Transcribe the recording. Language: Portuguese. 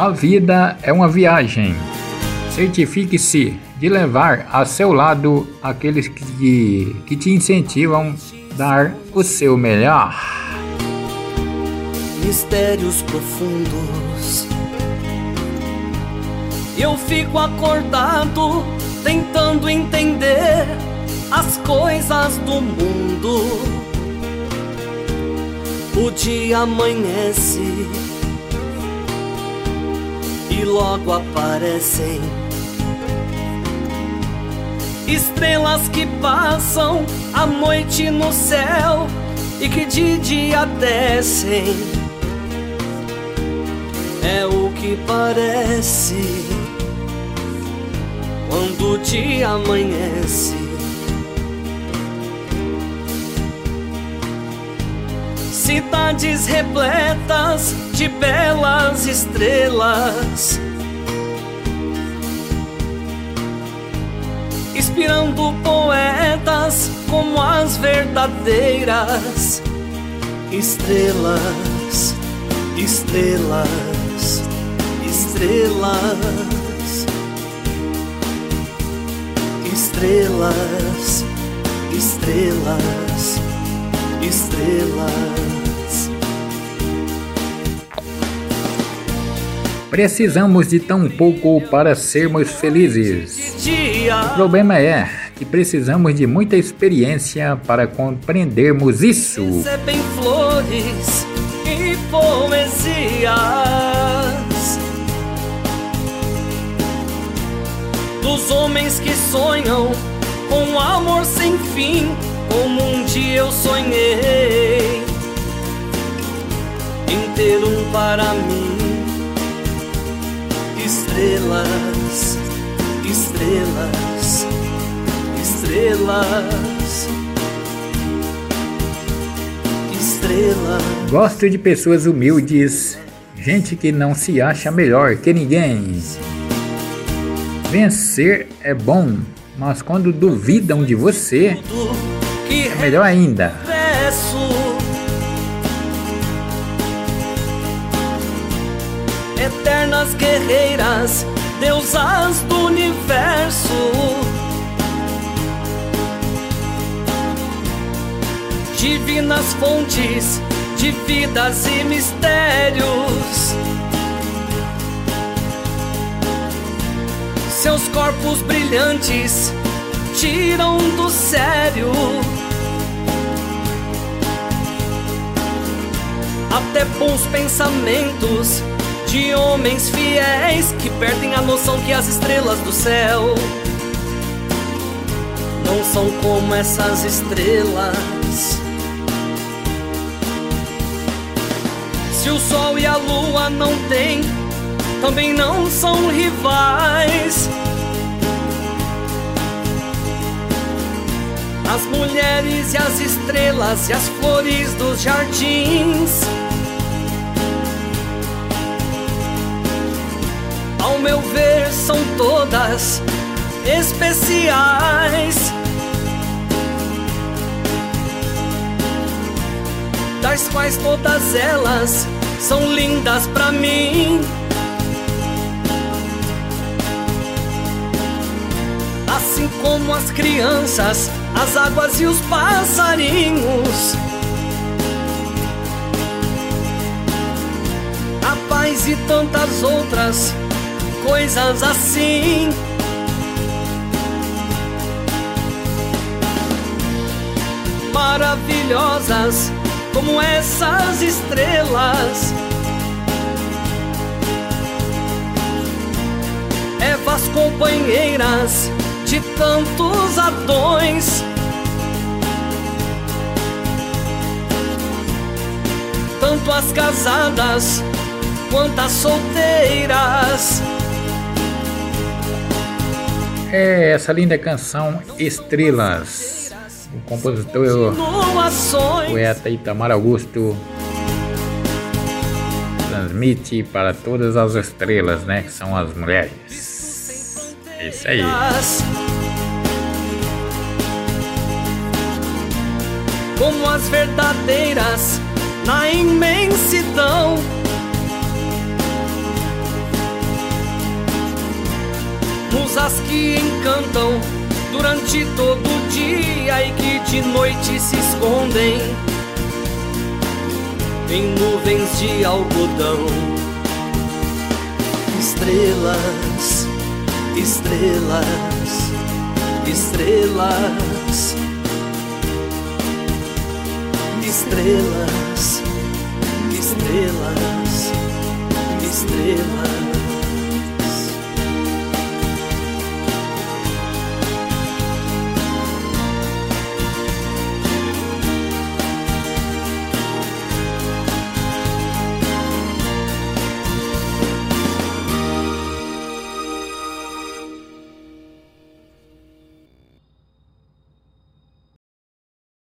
A vida é uma viagem. Certifique-se de levar a seu lado aqueles que, que te incentivam a dar o seu melhor. Mistérios profundos. Eu fico acordado tentando entender as coisas do mundo. O dia amanhece e logo aparecem estrelas que passam a noite no céu e que de dia descem. É o que parece quando dia amanhece. Cidades repletas de belas estrelas, inspirando poetas como as verdadeiras estrelas, estrelas, estrelas. estrelas, estrelas, estrelas. Precisamos de tão pouco para sermos felizes. O problema é que precisamos de muita experiência para compreendermos isso. Recebem flores e poesia. dos homens que sonham com amor sem fim, como um dia eu sonhei em ter um para mim. Estrelas, estrelas, estrelas. Estrelas. Gosto de pessoas humildes, gente que não se acha melhor que ninguém. Vencer é bom, mas quando duvidam de você, é melhor ainda. Eternas guerreiras, deusas do universo. Divinas fontes de vidas e mistérios. Seus corpos brilhantes tiram do sério. Até bons pensamentos de homens fiéis que perdem a noção que as estrelas do céu não são como essas estrelas. Se o sol e a lua não têm também não são rivais. As mulheres e as estrelas e as flores dos jardins. Todas especiais. Das quais todas elas são lindas para mim. assim como as crianças, as águas e os passarinhos. A paz e tantas outras coisas assim. Maravilhosas como essas estrelas. Evas companheiras de tantos adões. Tanto as casadas quanto as solteiras. É essa linda canção Estrelas. O compositor poeta Itamar Augusto transmite para todas as estrelas, né? Que são as mulheres. É isso aí. Como as verdadeiras na imensidão. Que encantam durante todo o dia e que de noite se escondem em nuvens de algodão. Estrelas, estrelas, estrelas, estrelas, estrelas, estrelas.